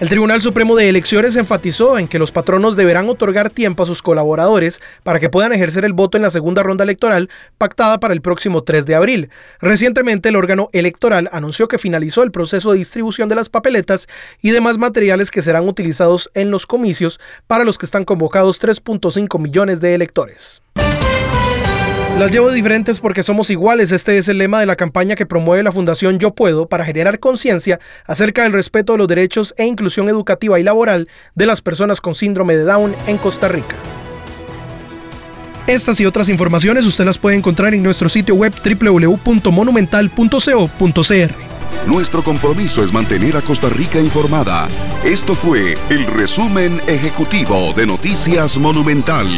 El Tribunal Supremo de Elecciones enfatizó en que los patronos deberán otorgar tiempo a sus colaboradores para que puedan ejercer el voto en la segunda ronda electoral pactada para el próximo 3 de abril. Recientemente el órgano electoral anunció que finalizó el proceso de distribución de las papeletas y demás materiales que serán utilizados en los comicios para los que están convocados 3.5 millones de electores. Las llevo diferentes porque somos iguales. Este es el lema de la campaña que promueve la Fundación Yo Puedo para generar conciencia acerca del respeto de los derechos e inclusión educativa y laboral de las personas con síndrome de Down en Costa Rica. Estas y otras informaciones usted las puede encontrar en nuestro sitio web www.monumental.co.cr. Nuestro compromiso es mantener a Costa Rica informada. Esto fue el resumen ejecutivo de Noticias Monumental.